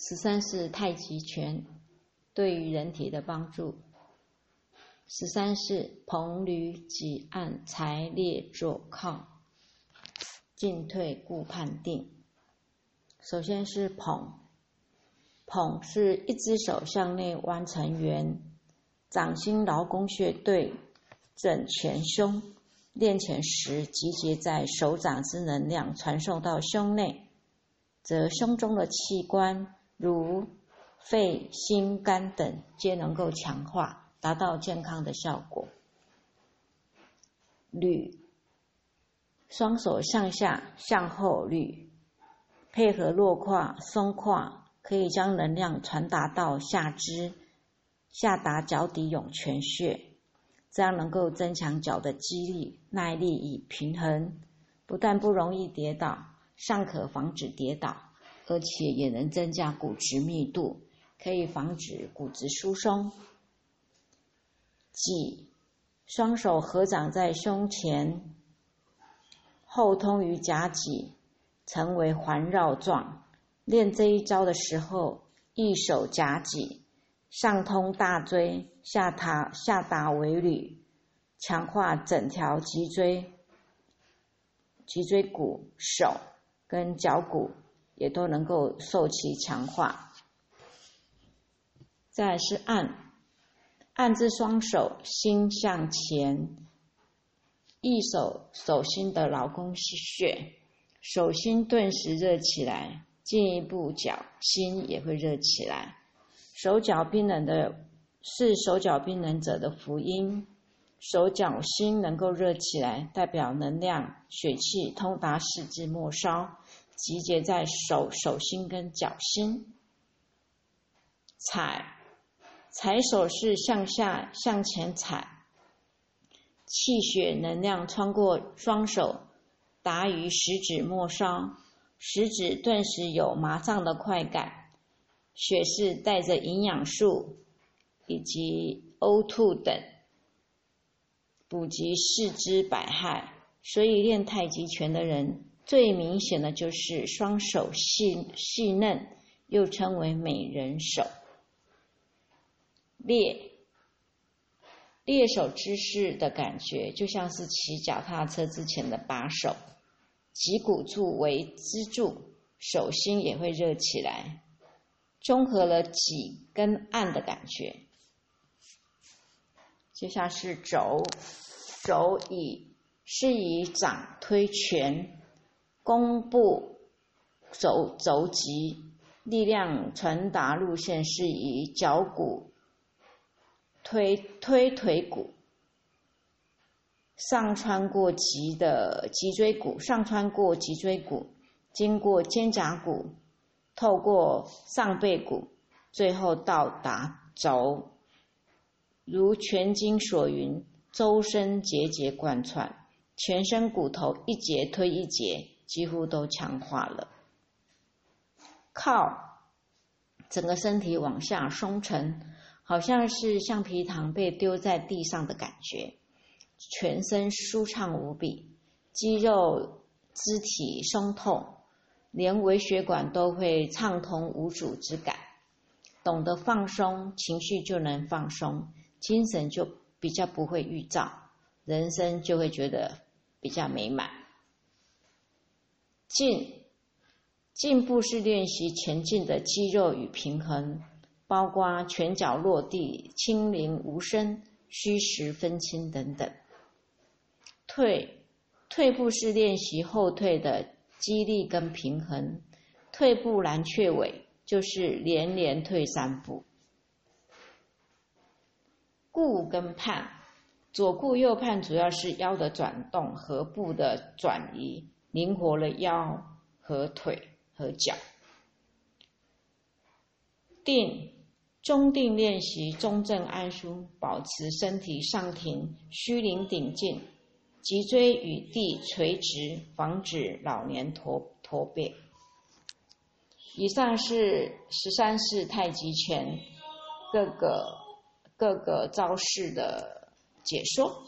十三是太极拳对于人体的帮助。十三是蓬驴挤按才列坐靠，进退顾判定。首先是捧，捧是一只手向内弯成圆，掌心劳宫穴对正前胸，练拳时集结在手掌之能量传送到胸内，则胸中的器官如肺、心、肝等皆能够强化。达到健康的效果。捋，双手向下、向后捋，配合落胯、松胯，可以将能量传达到下肢，下达脚底涌泉穴，这样能够增强脚的肌力、耐力与平衡，不但不容易跌倒，尚可防止跌倒，而且也能增加骨质密度，可以防止骨质疏松。脊，双手合掌在胸前，后通于夹脊，成为环绕状。练这一招的时候，一手夹脊，上通大椎，下达下达尾闾，强化整条脊椎、脊椎骨、手跟脚骨也都能够受其强化。再是按。按之双手心向前，一手手心的劳宫穴，手心顿时热起来，进一步脚心也会热起来。手脚冰冷的是手脚冰冷者的福音，手脚心能够热起来，代表能量血气通达四肢末梢，集结在手手心跟脚心。踩。踩手是向下向前踩，气血能量穿过双手，达于食指末梢，食指顿时有麻胀的快感。血是带着营养素以及 O2 等，补给四肢百害。所以练太极拳的人，最明显的就是双手细细嫩，又称为美人手。猎猎手姿势的感觉，就像是骑脚踏车之前的把手，脊骨处为支柱，手心也会热起来，综合了脊跟按的感觉。接下是肘，肘以是以掌推拳，弓步走肘击，力量传达路线是以脚骨。推推腿骨，上穿过脊的脊椎骨，上穿过脊椎骨，经过肩胛骨，透过上背骨，最后到达轴。如全经所云，周身节节贯穿，全身骨头一节推一节，几乎都强化了。靠，整个身体往下松沉。好像是橡皮糖被丢在地上的感觉，全身舒畅无比，肌肉、肢体松痛，连微血管都会畅通无阻之感。懂得放松，情绪就能放松，精神就比较不会郁躁，人生就会觉得比较美满。进，进步是练习前进的肌肉与平衡。包括拳脚落地轻灵无声，虚实分清等等。退，退步是练习后退的肌力跟平衡。退步蓝雀尾就是连连退三步。顾跟盼，左顾右盼主要是腰的转动和步的转移，灵活了腰和腿和脚。定。中定练习，中正安舒，保持身体上挺，虚灵顶劲，脊椎与地垂直，防止老年驼驼背。以上是十三式太极拳各个各个招式的解说。